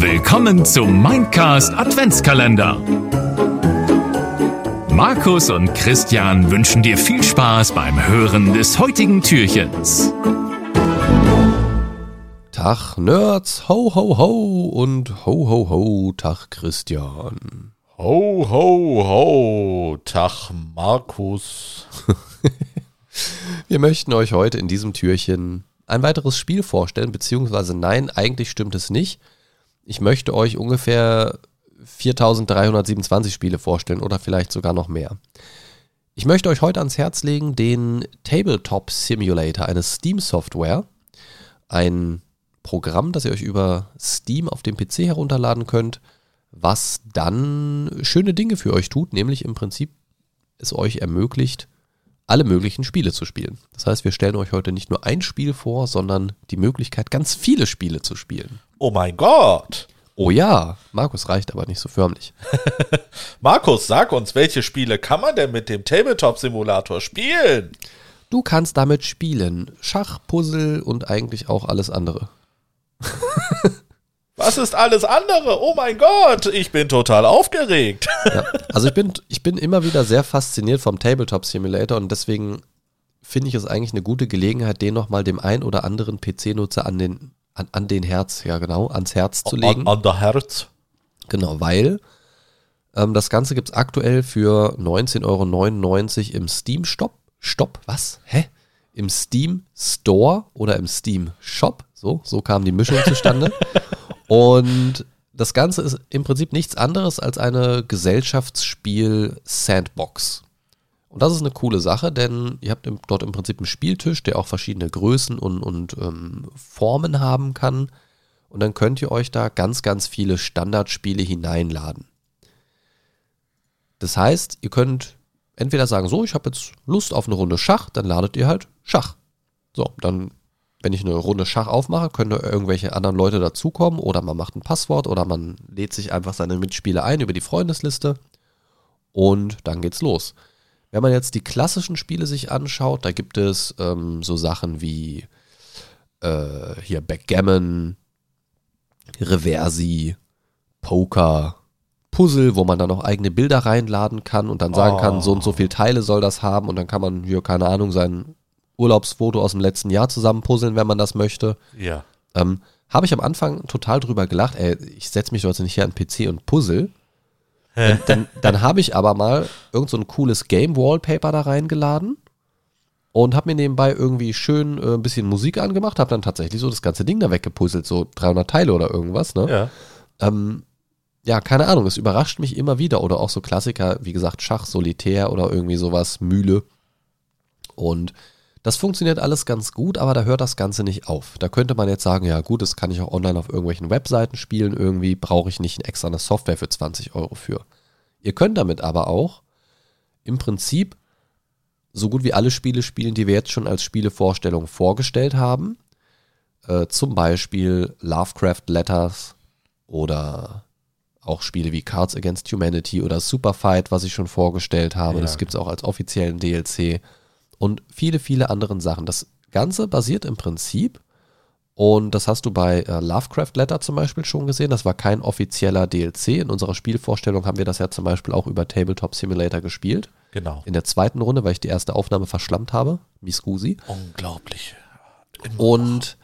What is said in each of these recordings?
Willkommen zum Mindcast Adventskalender. Markus und Christian wünschen dir viel Spaß beim Hören des heutigen Türchens. Tag Nerds, ho ho ho und ho ho ho, Tag Christian. Ho, ho, ho, Tag Markus. Wir möchten euch heute in diesem Türchen ein weiteres Spiel vorstellen, beziehungsweise nein, eigentlich stimmt es nicht. Ich möchte euch ungefähr 4327 Spiele vorstellen oder vielleicht sogar noch mehr. Ich möchte euch heute ans Herz legen den Tabletop Simulator, eine Steam-Software. Ein Programm, das ihr euch über Steam auf dem PC herunterladen könnt, was dann schöne Dinge für euch tut, nämlich im Prinzip es euch ermöglicht, alle möglichen Spiele zu spielen. Das heißt, wir stellen euch heute nicht nur ein Spiel vor, sondern die Möglichkeit, ganz viele Spiele zu spielen. Oh mein Gott. Oh ja, Markus reicht aber nicht so förmlich. Markus, sag uns, welche Spiele kann man denn mit dem Tabletop-Simulator spielen? Du kannst damit spielen. Schach, Puzzle und eigentlich auch alles andere. Was ist alles andere? Oh mein Gott, ich bin total aufgeregt. Ja, also ich bin, ich bin immer wieder sehr fasziniert vom Tabletop Simulator und deswegen finde ich es eigentlich eine gute Gelegenheit, den nochmal dem ein oder anderen PC-Nutzer an den, an, an den Herz, ja genau, ans Herz zu legen. An, an der Herz. Genau, weil ähm, das Ganze gibt es aktuell für 19,99 Euro im Steam Stop. Stopp, was? Hä? Im Steam Store oder im Steam Shop. So, so kam die Mischung zustande. Und das Ganze ist im Prinzip nichts anderes als eine Gesellschaftsspiel-Sandbox. Und das ist eine coole Sache, denn ihr habt im, dort im Prinzip einen Spieltisch, der auch verschiedene Größen und, und ähm, Formen haben kann. Und dann könnt ihr euch da ganz, ganz viele Standardspiele hineinladen. Das heißt, ihr könnt entweder sagen, so, ich habe jetzt Lust auf eine Runde Schach, dann ladet ihr halt Schach. So, dann wenn ich eine Runde Schach aufmache, können da irgendwelche anderen Leute dazukommen oder man macht ein Passwort oder man lädt sich einfach seine Mitspieler ein über die Freundesliste und dann geht's los. Wenn man jetzt die klassischen Spiele sich anschaut, da gibt es ähm, so Sachen wie äh, hier Backgammon, Reversi, Poker, Puzzle, wo man dann auch eigene Bilder reinladen kann und dann sagen oh. kann, so und so viele Teile soll das haben und dann kann man hier, keine Ahnung, sein Urlaubsfoto aus dem letzten Jahr zusammenpuzzeln, wenn man das möchte. Ja. Ähm, Habe ich am Anfang total drüber gelacht, ey, ich setze mich heute nicht hier an den PC und puzzle. dann, dann, dann habe ich aber mal irgend so ein cooles Game-Wallpaper da reingeladen und habe mir nebenbei irgendwie schön äh, ein bisschen Musik angemacht, habe dann tatsächlich so das ganze Ding da weggepuzzelt, so 300 Teile oder irgendwas, ne? Ja. Ähm, ja, keine Ahnung, es überrascht mich immer wieder oder auch so Klassiker, wie gesagt, Schach, Solitär oder irgendwie sowas, Mühle. Und das funktioniert alles ganz gut, aber da hört das Ganze nicht auf. Da könnte man jetzt sagen, ja gut, das kann ich auch online auf irgendwelchen Webseiten spielen, irgendwie brauche ich nicht eine extra eine Software für 20 Euro für. Ihr könnt damit aber auch im Prinzip so gut wie alle Spiele spielen, die wir jetzt schon als Spielevorstellung vorgestellt haben. Äh, zum Beispiel Lovecraft Letters oder auch Spiele wie Cards Against Humanity oder Superfight, was ich schon vorgestellt habe. Ja. Das gibt es auch als offiziellen DLC und viele, viele anderen Sachen. Das Ganze basiert im Prinzip, und das hast du bei äh, Lovecraft Letter zum Beispiel schon gesehen, das war kein offizieller DLC. In unserer Spielvorstellung haben wir das ja zum Beispiel auch über Tabletop Simulator gespielt. Genau. In der zweiten Runde, weil ich die erste Aufnahme verschlammt habe. Miscusi. Unglaublich. Und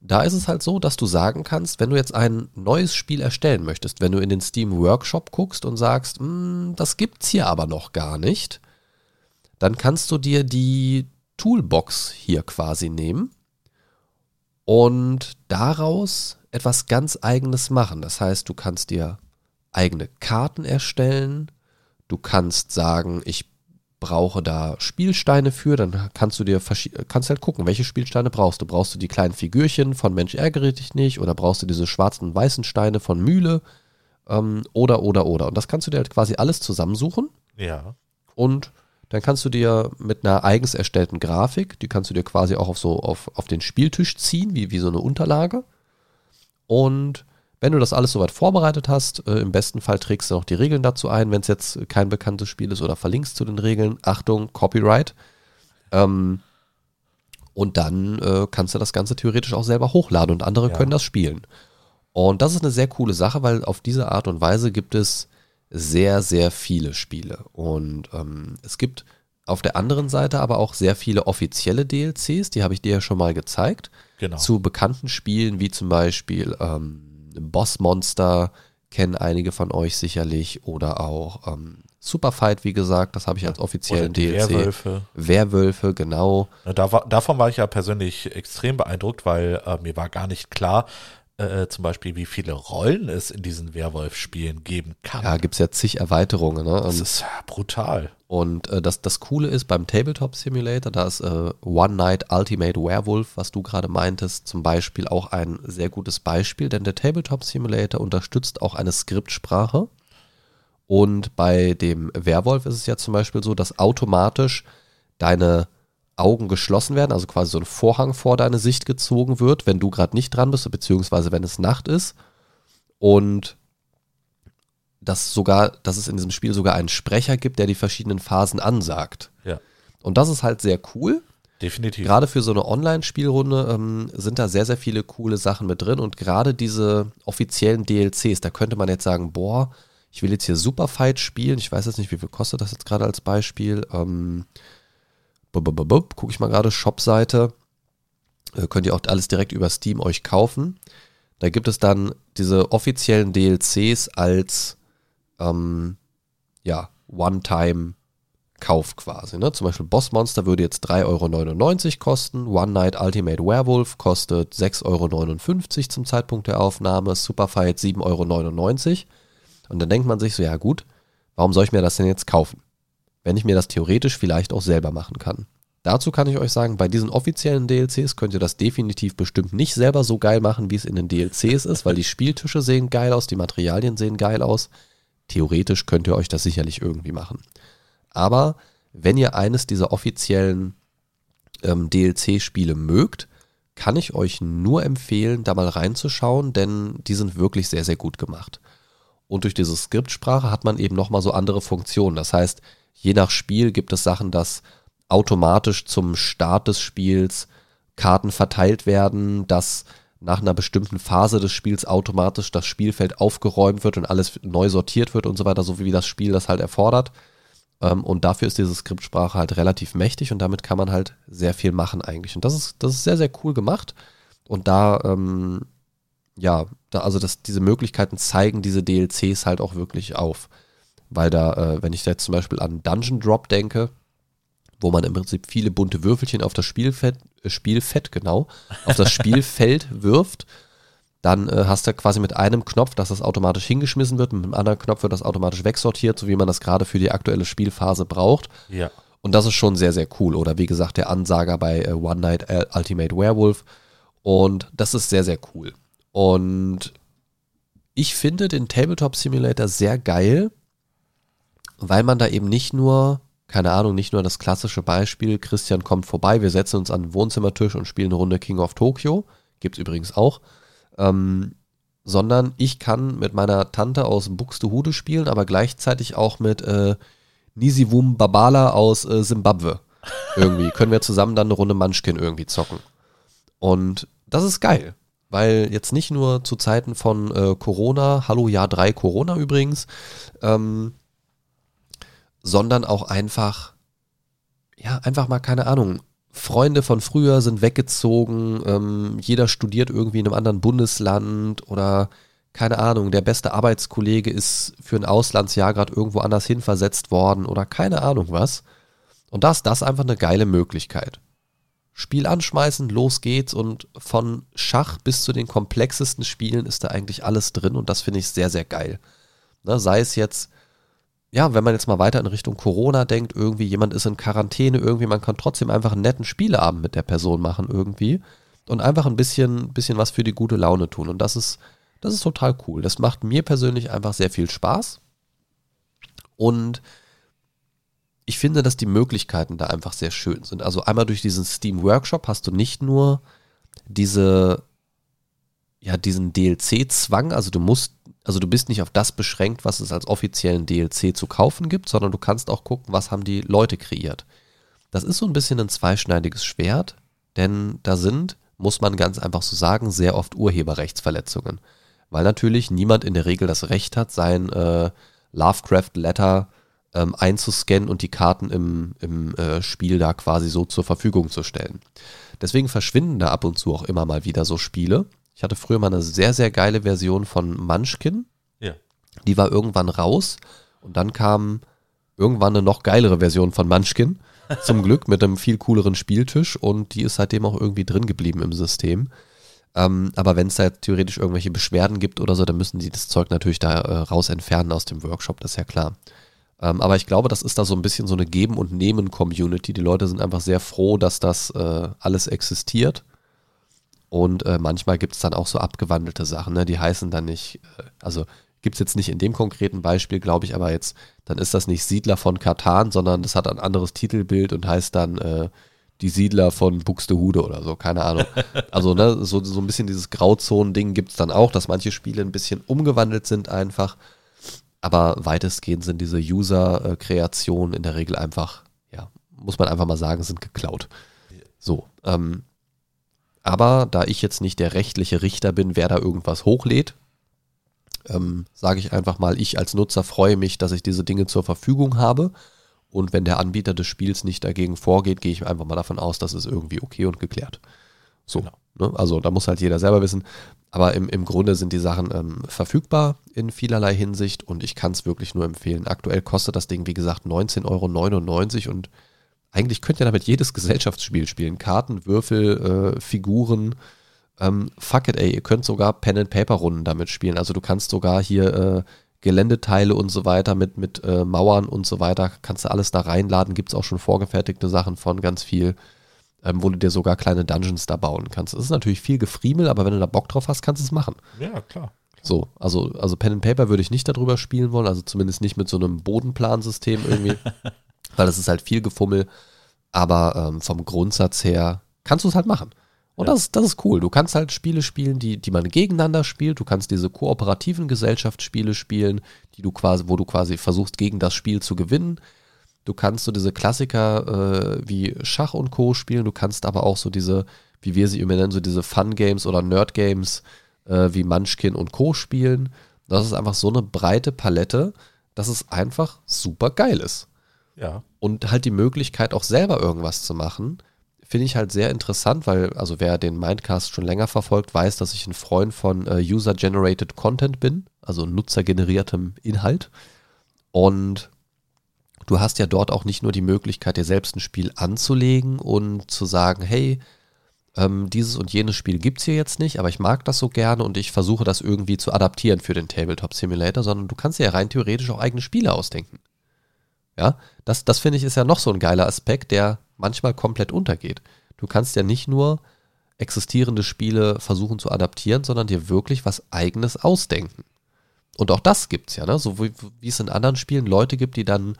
da ist es halt so, dass du sagen kannst, wenn du jetzt ein neues Spiel erstellen möchtest, wenn du in den Steam Workshop guckst und sagst, hm, das gibt's hier aber noch gar nicht, dann kannst du dir die Toolbox hier quasi nehmen und daraus etwas ganz eigenes machen. Das heißt, du kannst dir eigene Karten erstellen, du kannst sagen, ich brauche da Spielsteine für, dann kannst du dir kannst halt gucken, welche Spielsteine brauchst du. Brauchst du die kleinen Figürchen von Mensch ärgere dich nicht oder brauchst du diese schwarzen und weißen Steine von Mühle ähm, oder oder oder. Und das kannst du dir halt quasi alles zusammensuchen. Ja. Und dann kannst du dir mit einer eigens erstellten Grafik, die kannst du dir quasi auch auf so auf, auf den Spieltisch ziehen, wie, wie so eine Unterlage. Und wenn du das alles soweit vorbereitet hast, äh, im besten Fall trägst du noch die Regeln dazu ein, wenn es jetzt kein bekanntes Spiel ist oder verlinkst zu den Regeln. Achtung, Copyright. Ähm, Und dann äh, kannst du das Ganze theoretisch auch selber hochladen und andere Ja. können das spielen. Und das ist eine sehr coole Sache, weil auf diese Art und Weise gibt es sehr, sehr viele Spiele. Und ähm, es gibt auf der anderen Seite aber auch sehr viele offizielle DLCs, die habe ich dir ja schon mal gezeigt Genau. zu bekannten Spielen wie zum Beispiel ähm, Boss Monster kennen einige von euch sicherlich oder auch ähm, Superfight, wie gesagt, das habe ich als offiziellen DLC. Werwölfe. Werwölfe, genau. Da war, davon war ich ja persönlich extrem beeindruckt, weil äh, mir war gar nicht klar, äh, zum Beispiel, wie viele Rollen es in diesen Werwolf-Spielen geben kann. Ja, gibt es ja zig Erweiterungen. Ne? das ist brutal. und äh, das, das Coole ist beim Tabletop Simulator, da ist äh, One Night Ultimate Werewolf, was du gerade meintest, zum Beispiel auch ein sehr gutes Beispiel, denn der Tabletop Simulator unterstützt auch eine Skriptsprache. Und bei dem Werwolf ist es ja zum Beispiel so, dass automatisch deine Augen geschlossen werden, also quasi so ein Vorhang vor deine Sicht gezogen wird, wenn du gerade nicht dran bist, beziehungsweise wenn es Nacht ist. Und dass sogar, dass es in diesem Spiel sogar einen Sprecher gibt, der die verschiedenen Phasen ansagt. Ja, Und das ist halt sehr cool. definitiv. Gerade für so eine Online-Spielrunde ähm, sind da sehr, sehr viele coole Sachen mit drin und gerade diese offiziellen DLCs, da könnte man jetzt sagen, boah, ich will jetzt hier Superfight spielen. Ich weiß jetzt nicht, wie viel kostet das jetzt gerade als Beispiel. Ähm, gucke ich mal gerade, Shopseite. Äh, könnt ihr auch alles direkt über Steam euch kaufen. Da gibt es dann diese offiziellen DLCs als ähm, ja, One-Time-Kauf quasi. Ne? Zum Beispiel Boss Monster würde jetzt 3,99 Euro kosten. One Night Ultimate Werewolf kostet 6,59 Euro zum Zeitpunkt der Aufnahme. Superfight 7,99 Euro. Und dann denkt man sich so, ja gut, warum soll ich mir das denn jetzt kaufen? Wenn ich mir das theoretisch vielleicht auch selber machen kann. Dazu kann ich euch sagen, bei diesen offiziellen DLCs könnt ihr das definitiv bestimmt nicht selber so geil machen, wie es in den DLCs ist, weil die Spieltische sehen geil aus, die Materialien sehen geil aus. Theoretisch könnt ihr euch das sicherlich irgendwie machen. Aber wenn ihr eines dieser offiziellen ähm, DLC-Spiele mögt, kann ich euch nur empfehlen, da mal reinzuschauen, denn die sind wirklich sehr, sehr gut gemacht. Und durch diese Skriptsprache hat man eben nochmal so andere Funktionen. Das heißt, je nach Spiel gibt es Sachen, dass automatisch zum Start des Spiels Karten verteilt werden, dass nach einer bestimmten Phase des Spiels automatisch das Spielfeld aufgeräumt wird und alles neu sortiert wird und so weiter, so wie das Spiel das halt erfordert. Ähm, und dafür ist diese Skriptsprache halt relativ mächtig und damit kann man halt sehr viel machen eigentlich. Und das ist, das ist sehr, sehr cool gemacht. Und da, ähm, ja, da, also das, diese Möglichkeiten zeigen diese DLCs halt auch wirklich auf. Weil da, äh, wenn ich jetzt zum Beispiel an Dungeon Drop denke, wo man im Prinzip viele bunte Würfelchen auf das Spielfeld, äh, Spielfett, genau, auf das Spielfeld wirft, dann äh, hast du quasi mit einem Knopf, dass das automatisch hingeschmissen wird, mit einem anderen Knopf wird das automatisch wegsortiert, so wie man das gerade für die aktuelle Spielphase braucht. Ja. Und das ist schon sehr, sehr cool. Oder wie gesagt, der Ansager bei äh, One Night äh, Ultimate Werewolf. Und das ist sehr, sehr cool. Und ich finde den Tabletop Simulator sehr geil, weil man da eben nicht nur, keine Ahnung, nicht nur das klassische Beispiel, Christian kommt vorbei, wir setzen uns an den Wohnzimmertisch und spielen eine Runde King of Tokyo, gibt's übrigens auch, ähm, sondern ich kann mit meiner Tante aus Buxtehude spielen, aber gleichzeitig auch mit äh, Nisiwum Babala aus äh, Simbabwe. Irgendwie können wir zusammen dann eine Runde Munchkin irgendwie zocken. Und das ist geil, weil jetzt nicht nur zu Zeiten von äh, Corona, hallo Jahr 3 Corona übrigens, ähm, sondern auch einfach, ja, einfach mal keine Ahnung. Freunde von früher sind weggezogen, ähm, jeder studiert irgendwie in einem anderen Bundesland oder keine Ahnung, der beste Arbeitskollege ist für ein Auslandsjahr gerade irgendwo anders hin versetzt worden oder keine Ahnung was. Und da ist das einfach eine geile Möglichkeit. Spiel anschmeißen, los geht's und von Schach bis zu den komplexesten Spielen ist da eigentlich alles drin und das finde ich sehr, sehr geil. Ne, sei es jetzt, ja, wenn man jetzt mal weiter in Richtung Corona denkt, irgendwie jemand ist in Quarantäne, irgendwie, man kann trotzdem einfach einen netten Spieleabend mit der Person machen irgendwie und einfach ein bisschen, bisschen was für die gute Laune tun und das ist, das ist total cool. Das macht mir persönlich einfach sehr viel Spaß und ich finde, dass die Möglichkeiten da einfach sehr schön sind. Also einmal durch diesen Steam Workshop hast du nicht nur diese, ja, diesen DLC-Zwang, also du musst, also du bist nicht auf das beschränkt, was es als offiziellen DLC zu kaufen gibt, sondern du kannst auch gucken, was haben die Leute kreiert. Das ist so ein bisschen ein zweischneidiges Schwert, denn da sind, muss man ganz einfach so sagen, sehr oft Urheberrechtsverletzungen. Weil natürlich niemand in der Regel das Recht hat, sein äh, Lovecraft-Letter ähm, einzuscannen und die Karten im, im äh, Spiel da quasi so zur Verfügung zu stellen. Deswegen verschwinden da ab und zu auch immer mal wieder so Spiele. Ich hatte früher mal eine sehr, sehr geile Version von Munchkin. Ja. Die war irgendwann raus und dann kam irgendwann eine noch geilere Version von Munchkin. Zum Glück mit einem viel cooleren Spieltisch und die ist seitdem auch irgendwie drin geblieben im System. Ähm, aber wenn es da theoretisch irgendwelche Beschwerden gibt oder so, dann müssen die das Zeug natürlich da äh, raus entfernen aus dem Workshop, das ist ja klar. Ähm, aber ich glaube, das ist da so ein bisschen so eine Geben- und Nehmen-Community. Die Leute sind einfach sehr froh, dass das äh, alles existiert. Und äh, manchmal gibt es dann auch so abgewandelte Sachen, ne? die heißen dann nicht, äh, also gibt es jetzt nicht in dem konkreten Beispiel, glaube ich, aber jetzt, dann ist das nicht Siedler von Katan, sondern das hat ein anderes Titelbild und heißt dann äh, die Siedler von Buxtehude oder so, keine Ahnung. Also ne, so, so ein bisschen dieses Grauzonen-Ding gibt es dann auch, dass manche Spiele ein bisschen umgewandelt sind einfach. Aber weitestgehend sind diese User-Kreationen in der Regel einfach, ja, muss man einfach mal sagen, sind geklaut. So, ähm, aber da ich jetzt nicht der rechtliche Richter bin, wer da irgendwas hochlädt, ähm, sage ich einfach mal, ich als Nutzer freue mich, dass ich diese Dinge zur Verfügung habe. Und wenn der Anbieter des Spiels nicht dagegen vorgeht, gehe ich einfach mal davon aus, dass es irgendwie okay und geklärt. So. Genau. Ne? Also da muss halt jeder selber wissen. Aber im, im Grunde sind die Sachen ähm, verfügbar in vielerlei Hinsicht und ich kann es wirklich nur empfehlen. Aktuell kostet das Ding, wie gesagt, 19,99 Euro und eigentlich könnt ihr damit jedes Gesellschaftsspiel spielen. Karten, Würfel, äh, Figuren. Ähm, fuck it, ey, ihr könnt sogar Pen-and-Paper-Runden damit spielen. Also du kannst sogar hier äh, Geländeteile und so weiter mit, mit äh, Mauern und so weiter, kannst du alles da reinladen. Gibt es auch schon vorgefertigte Sachen von ganz viel, ähm, wo du dir sogar kleine Dungeons da bauen kannst. Es ist natürlich viel Gefriemel, aber wenn du da Bock drauf hast, kannst du es machen. Ja, klar. So, also, also Pen and Paper würde ich nicht darüber spielen wollen, also zumindest nicht mit so einem Bodenplansystem irgendwie, weil das ist halt viel Gefummel. Aber ähm, vom Grundsatz her kannst du es halt machen. Und Ja. das, das ist cool. Du kannst halt Spiele spielen, die, die man gegeneinander spielt. Du kannst diese kooperativen Gesellschaftsspiele spielen, die du quasi, wo du quasi versuchst, gegen das Spiel zu gewinnen. Du kannst so diese Klassiker äh, wie Schach und Co. spielen. Du kannst aber auch so diese, wie wir sie immer nennen, so diese Fun-Games oder Nerd-Games äh, wie Munchkin und Co. spielen. Das ist einfach so eine breite Palette, dass es einfach super geil ist. Ja. Und halt die Möglichkeit, auch selber irgendwas zu machen, finde ich halt sehr interessant, weil, also wer den Mindcast schon länger verfolgt, weiß, dass ich ein Freund von äh, User-Generated Content bin, also nutzergeneriertem Inhalt. Und du hast ja dort auch nicht nur die Möglichkeit, dir selbst ein Spiel anzulegen und zu sagen, hey, ähm, dieses und jenes Spiel gibt's hier jetzt nicht, aber ich mag das so gerne und ich versuche das irgendwie zu adaptieren für den Tabletop Simulator, sondern du kannst dir ja rein theoretisch auch eigene Spiele ausdenken. Ja, das, das finde ich ist ja noch so ein geiler Aspekt, der manchmal komplett untergeht. Du kannst ja nicht nur existierende Spiele versuchen zu adaptieren, sondern dir wirklich was eigenes ausdenken. Und auch das gibt's ja, ne? So wie, wie es in anderen Spielen Leute gibt, die dann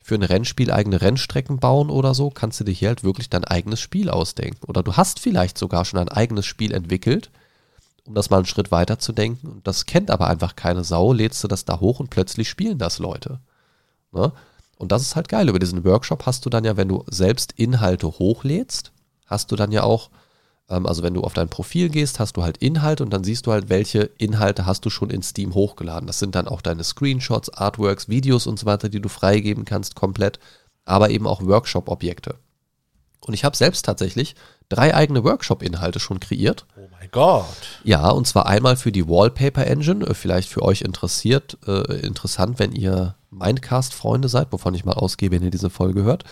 für ein Rennspiel eigene Rennstrecken bauen oder so, kannst du dir hier halt wirklich dein eigenes Spiel ausdenken. Oder du hast vielleicht sogar schon ein eigenes Spiel entwickelt, um das mal einen Schritt weiter zu denken. Und das kennt aber einfach keine Sau, lädst du das da hoch und plötzlich spielen das Leute. Ne? Und das ist halt geil. Über diesen Workshop hast du dann ja, wenn du selbst Inhalte hochlädst, hast du dann ja auch, ähm, also wenn du auf dein Profil gehst, hast du halt Inhalte und dann siehst du halt, welche Inhalte hast du schon in Steam hochgeladen. Das sind dann auch deine Screenshots, Artworks, Videos und so weiter, die du freigeben kannst komplett, aber eben auch Workshop-Objekte. Und ich habe selbst tatsächlich drei eigene Workshop-Inhalte schon kreiert. Oh mein Gott. Ja, und zwar einmal für die Wallpaper Engine, vielleicht für euch interessiert, äh, interessant, wenn ihr Mindcast-Freunde seid, wovon ich mal ausgehe, wenn ihr diese Folge hört.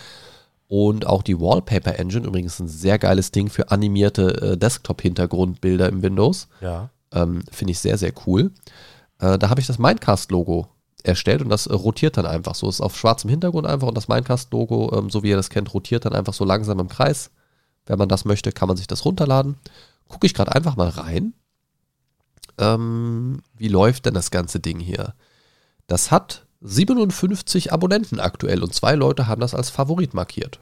Und auch die Wallpaper Engine, übrigens ein sehr geiles Ding für animierte äh, Desktop-Hintergrundbilder im Windows. Ja. Ähm, Finde ich sehr, sehr cool. Äh, da habe ich das Mindcast-Logo erstellt und das äh, rotiert dann einfach so. Ist auf schwarzem Hintergrund einfach und das Mindcast-Logo, ähm, so wie ihr das kennt, rotiert dann einfach so langsam im Kreis. Wenn man das möchte, kann man sich das runterladen. Gucke ich gerade einfach mal rein. Ähm, wie läuft denn das ganze Ding hier? Das hat 57 Abonnenten aktuell und zwei Leute haben das als Favorit markiert.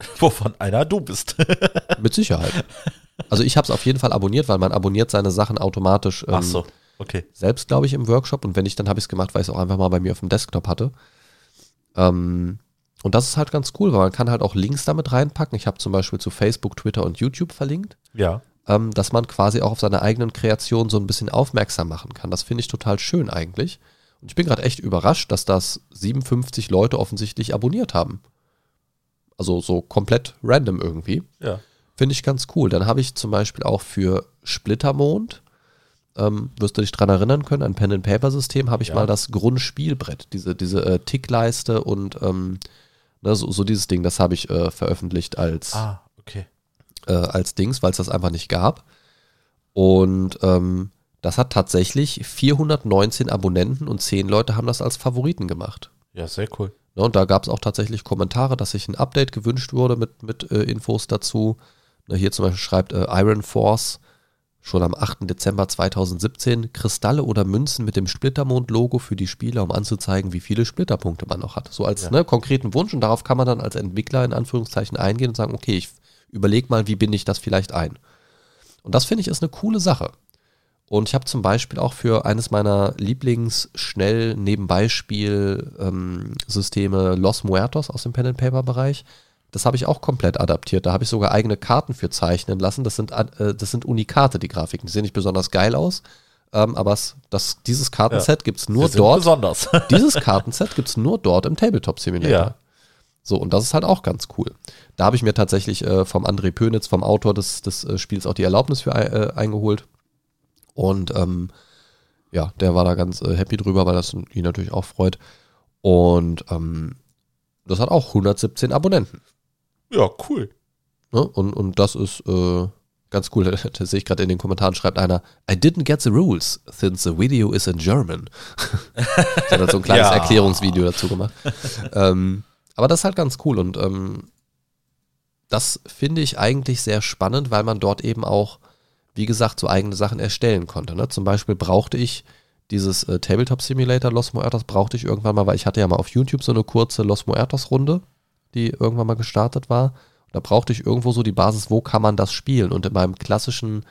Wovon einer du bist. Mit Sicherheit. Also ich habe es auf jeden Fall abonniert, weil man abonniert seine Sachen automatisch ähm, Ach so. Okay. selbst, glaube ich, im Workshop. Und wenn nicht, dann habe ich es gemacht, weil ich es auch einfach mal bei mir auf dem Desktop hatte. Ähm, und das ist halt ganz cool, weil man kann halt auch Links damit reinpacken. Ich habe zum Beispiel zu Facebook, Twitter und YouTube verlinkt, Ja. ähm, dass man quasi auch auf seine eigenen Kreationen so ein bisschen aufmerksam machen kann. Das finde ich total schön eigentlich. Ich bin gerade echt überrascht, dass das 57 Leute offensichtlich abonniert haben. Also so komplett random irgendwie. Ja. Finde ich ganz cool. Dann habe ich zum Beispiel auch für Splittermond, ähm, wirst du dich dran erinnern können, ein Pen-and-Paper-System, habe ich Ja. mal das Grundspielbrett, diese, diese äh, Tickleiste und ähm, ne, so, so dieses Ding, das habe ich äh, veröffentlicht als, Ah, okay. äh, als Dings, weil es das einfach nicht gab. Und ähm, das hat tatsächlich 419 Abonnenten und 10 Leute haben das als Favoriten gemacht. Ja, sehr cool. Ne, und da gab es auch tatsächlich Kommentare, dass sich ein Update gewünscht wurde mit, mit äh, Infos dazu. Ne, hier zum Beispiel schreibt äh, Iron Force schon am 8. Dezember 2017 Kristalle oder Münzen mit dem Splittermond-Logo für die Spieler, um anzuzeigen, wie viele Splitterpunkte man noch hat. So als Ja. ne, konkreten Wunsch und darauf kann man dann als Entwickler in Anführungszeichen eingehen und sagen, okay, ich überlege mal, wie binde ich das vielleicht ein. Und das finde ich ist eine coole Sache. Und ich habe zum Beispiel auch für eines meiner Lieblings-schnell Nebenbeispiel-Systeme Los Muertos aus dem Pen-and-Paper-Bereich. Das habe ich auch komplett adaptiert. Da habe ich sogar eigene Karten für zeichnen lassen. Das sind, äh, das sind Unikate, die Grafiken. Die sehen nicht besonders geil aus. Ähm, aber das, dieses Kartenset gibt es nur dort. Besonders. Dieses Kartenset gibt es nur dort im Tabletop Simulator. Ja. So, und das ist halt auch ganz cool. Da habe ich mir tatsächlich äh, vom André Pönitz, vom Autor des, des äh, Spiels, auch die Erlaubnis für äh, eingeholt. Und ähm, ja, der war da ganz äh, happy drüber, weil das ihn natürlich auch freut. Und ähm, das hat auch 117 Abonnenten. ja, cool. Ne? Und, und das ist äh, ganz cool. Das sehe ich gerade in den Kommentaren, schreibt einer, I didn't get the rules, since the video is in German. habe so ein kleines Ja. Erklärungsvideo dazu gemacht. ähm, aber das ist halt ganz cool und ähm, das finde ich eigentlich sehr spannend, weil man dort eben auch, wie gesagt, so eigene Sachen erstellen konnte. Ne? Zum Beispiel brauchte ich dieses äh, Tabletop Simulator Los Muertos brauchte ich irgendwann mal, weil ich hatte ja mal auf YouTube so eine kurze Los Muertos Runde, die irgendwann mal gestartet war. Da brauchte ich irgendwo so die Basis, wo kann man das spielen? Und in meinem klassischen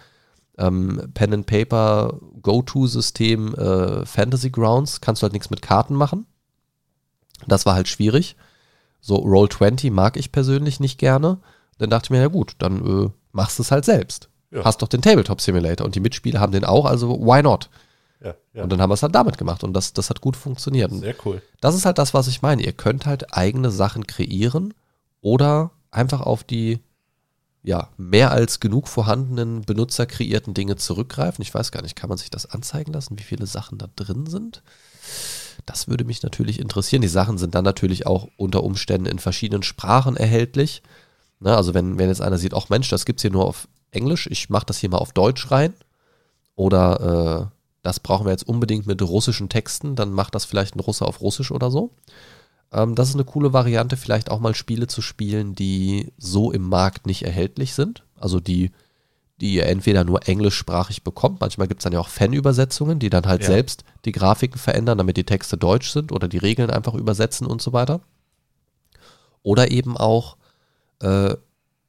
ähm, Pen and Paper Go-To-System äh, Fantasy Grounds kannst du halt nichts mit Karten machen. Das war halt schwierig. So Roll20 mag ich persönlich nicht gerne. Dann dachte ich mir, ja gut, dann äh, machst du es halt selbst. Ja. Hast doch den Tabletop Simulator und die Mitspieler haben den auch, also why not? Ja, ja. Und dann haben wir es halt damit gemacht und das, das hat gut funktioniert. Sehr cool. das ist halt das, was ich meine. Ihr könnt halt eigene Sachen kreieren oder einfach auf die ja, mehr als genug vorhandenen benutzerkreierten Dinge zurückgreifen. Ich weiß gar nicht, kann man sich das anzeigen lassen, wie viele Sachen da drin sind? Das würde mich natürlich interessieren. Die Sachen sind dann natürlich auch unter Umständen in verschiedenen Sprachen erhältlich. Ne, also wenn, wenn jetzt einer sieht, ach Mensch, das gibt es hier nur auf Englisch, ich mache das hier mal auf Deutsch rein. Oder äh, das brauchen wir jetzt unbedingt mit russischen Texten, dann macht das vielleicht ein Russe auf Russisch oder so. Ähm, das ist eine coole Variante, vielleicht auch mal Spiele zu spielen, die so im Markt nicht erhältlich sind. Also die, die ihr entweder nur englischsprachig bekommt. Manchmal gibt es dann ja auch Fan-Übersetzungen, die dann halt Ja. selbst die Grafiken verändern, damit die Texte deutsch sind oder die Regeln einfach übersetzen und so weiter. Oder eben auch äh,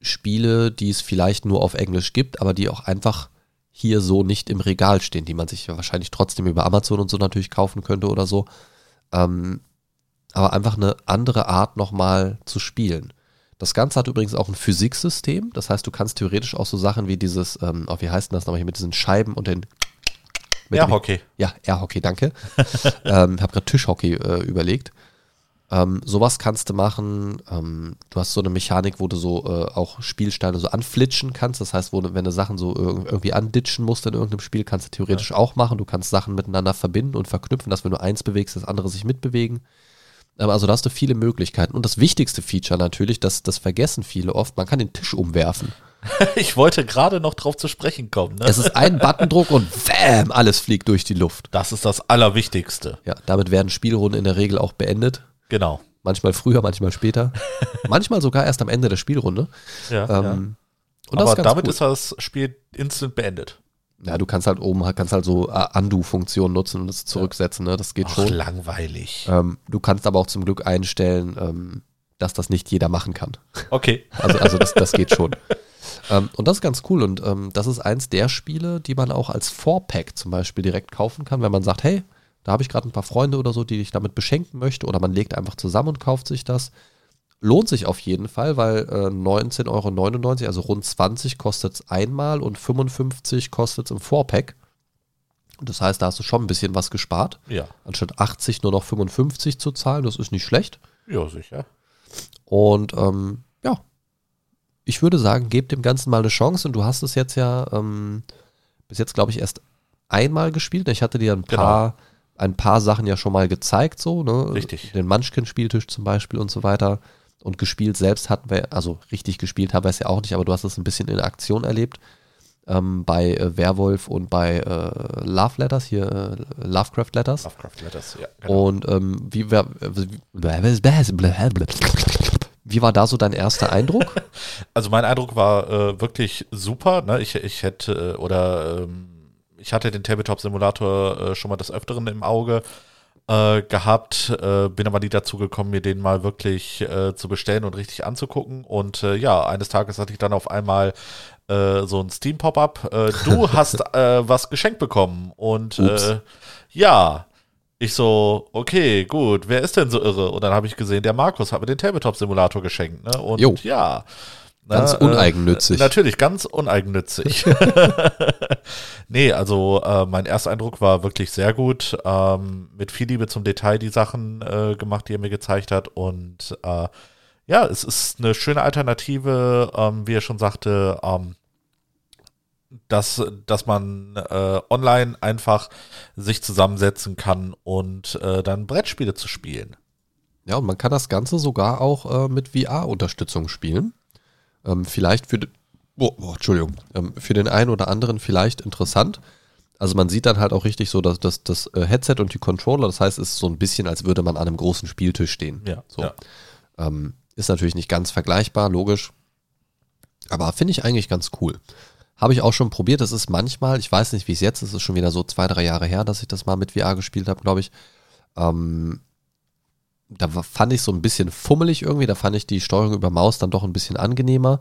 Spiele, die es vielleicht nur auf Englisch gibt, aber die auch einfach hier so nicht im Regal stehen, die man sich ja wahrscheinlich trotzdem über Amazon und so natürlich kaufen könnte oder so. Ähm, aber einfach eine andere Art nochmal zu spielen. Das Ganze hat übrigens auch ein Physiksystem, das heißt, du kannst theoretisch auch so Sachen wie dieses, ähm, oh, wie heißt denn das nochmal hier mit diesen Scheiben und den mit Ja, dem- Hockey. ja, Airhockey, danke. ähm, habe gerade Tischhockey äh, überlegt. Ähm, sowas kannst du machen. Ähm, du hast so eine Mechanik, wo du so äh, auch Spielsteine so anflitschen kannst. Das heißt, wo wenn du Sachen so irg- irgendwie anditschen musst in irgendeinem Spiel, kannst du theoretisch auch machen. Du kannst Sachen miteinander verbinden und verknüpfen, dass wenn du eins bewegst, das andere sich mitbewegen. Ähm, also da hast du viele Möglichkeiten. Und das wichtigste Feature natürlich, das, das vergessen viele oft, man kann den Tisch umwerfen. Ich wollte gerade noch drauf zu sprechen kommen. Ne? Es ist ein Buttondruck und wham, alles fliegt durch die Luft. Das ist das Allerwichtigste. Ja, damit werden Spielrunden in der Regel auch beendet. Genau. Manchmal früher, manchmal später. manchmal sogar erst am Ende der Spielrunde. Ja, Ähm, ja. Aber ist damit cool. ist das Spiel instant beendet. ja, du kannst halt oben kannst halt so äh, Undo-Funktionen nutzen und das zurücksetzen, ne? Das geht Ach, schon. langweilig. Ähm, du kannst aber auch zum Glück einstellen, ähm, dass das nicht jeder machen kann. Okay. Also, also das, das geht schon. Ähm, und das ist ganz cool. Und ähm, das ist eins der Spiele, die man auch als Four-Pack zum Beispiel direkt kaufen kann, wenn man sagt, hey, da habe ich gerade ein paar Freunde oder so, die ich damit beschenken möchte, oder man legt einfach zusammen und kauft sich das. lohnt sich auf jeden Fall, weil äh, 19,99 Euro, also rund 20 kostet es einmal und 55 kostet es im Vorpack. Das heißt, da hast du schon ein bisschen was gespart. Ja. Anstatt 80 nur noch 55 zu zahlen, das ist nicht schlecht. Ja, sicher. Und ähm, ja, ich würde sagen, gebt dem Ganzen mal eine Chance. Und du hast es jetzt ja ähm, bis jetzt, glaube ich, erst einmal gespielt. Ich hatte dir ein Genau. paar, ein paar Sachen ja schon mal gezeigt, so, ne? Richtig. Den Munchkin-Spieltisch zum Beispiel und so weiter. Und gespielt selbst hatten wir, also richtig gespielt haben wir es ja auch nicht, aber du hast es ein bisschen in Aktion erlebt. Ähm, bei äh, Werwolf und bei äh, Love Letters, hier äh, Lovecraft Letters. Lovecraft Letters, ja. Genau. Und ähm, wie, war- wie war da so dein erster Eindruck? Also mein Eindruck war äh, wirklich super. Ne? Ich, ich hätte äh, oder ähm, ich hatte den Tabletop-Simulator äh, schon mal des Öfteren im Auge äh, gehabt, äh, bin aber nie dazu gekommen, mir den mal wirklich äh, zu bestellen und richtig anzugucken. Und äh, ja, eines Tages hatte ich dann auf einmal so ein Steam-Pop-Up. Du hast was geschenkt bekommen. Und ja, ich so, okay, gut, wer ist denn so irre? Und dann habe ich gesehen, der Markus hat mir den Tabletop-Simulator geschenkt. Ne? Und Jo. ja. Ganz ne, uneigennützig. Äh, natürlich, ganz uneigennützig. nee, also äh, mein erster Eindruck war wirklich sehr gut. Ähm, mit viel Liebe zum Detail die Sachen äh, gemacht, die er mir gezeigt hat. Und äh, ja, es ist eine schöne Alternative, ähm, wie er schon sagte, ähm, dass, dass man äh, online einfach sich zusammensetzen kann und äh, dann Brettspiele zu spielen. Ja, und man kann das Ganze sogar auch äh, mit VR-Unterstützung spielen. Ähm, vielleicht für, den- oh, oh, Entschuldigung, ähm, für den einen oder anderen vielleicht interessant. Also man sieht dann halt auch richtig so, dass das, das äh, Headset und die Controller, das heißt, es ist so ein bisschen, als würde man an einem großen Spieltisch stehen. Ja, So. ja. Ähm, ist natürlich nicht ganz vergleichbar, logisch. Aber finde ich eigentlich ganz cool. Habe ich auch schon probiert. Das ist manchmal, ich weiß nicht, wie es jetzt ist, es ist schon wieder so zwei, drei Jahre her, dass ich das mal mit VR gespielt habe, glaube ich. Ähm, da fand ich so ein bisschen fummelig irgendwie. Da fand ich die Steuerung über Maus dann doch ein bisschen angenehmer.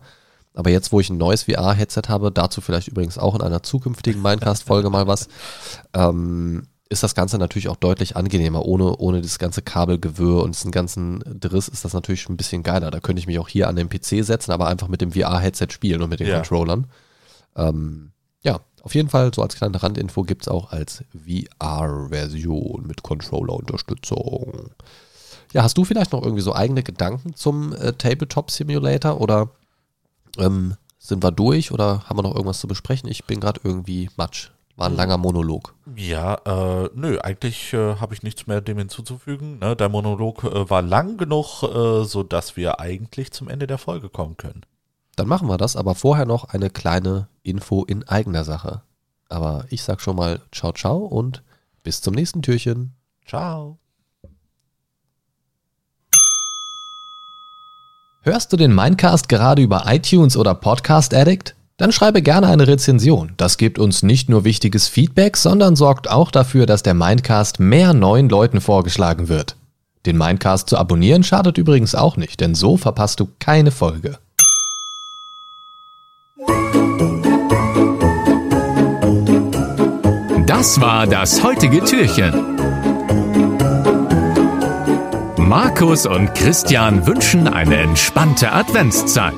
Aber jetzt, wo ich ein neues VR-Headset habe, dazu vielleicht übrigens auch in einer zukünftigen Minecast-Folge mal was, ähm, ist das Ganze natürlich auch deutlich angenehmer. Ohne, ohne das ganze Kabelgewirr und diesen ganzen Driss ist das natürlich ein bisschen geiler. Da könnte ich mich auch hier an den PC setzen, aber einfach mit dem VR-Headset spielen und mit den Ja. Controllern. Ähm, ja, auf jeden Fall, so als kleine Randinfo gibt es auch als VR-Version mit Controller-Unterstützung. Ja, hast du vielleicht noch irgendwie so eigene Gedanken zum äh, Tabletop Simulator oder ähm, sind wir durch oder haben wir noch irgendwas zu besprechen? Ich bin gerade irgendwie matsch. War ein langer Monolog. Ja, äh, nö, eigentlich äh, habe ich nichts mehr dem hinzuzufügen. Ne? Der Monolog äh, war lang genug, äh, so dass wir eigentlich zum Ende der Folge kommen können. Dann machen wir das, aber vorher noch eine kleine Info in eigener Sache. Aber ich sag schon mal ciao, ciao und bis zum nächsten Türchen. Ciao. Hörst du den Mindcast gerade über iTunes oder Podcast Addict? Dann schreibe gerne eine Rezension. Das gibt uns nicht nur wichtiges Feedback, sondern sorgt auch dafür, dass der Mindcast mehr neuen Leuten vorgeschlagen wird. Den Mindcast zu abonnieren schadet übrigens auch nicht, denn so verpasst du keine Folge. Das war das heutige Türchen. Markus und Christian wünschen eine entspannte Adventszeit.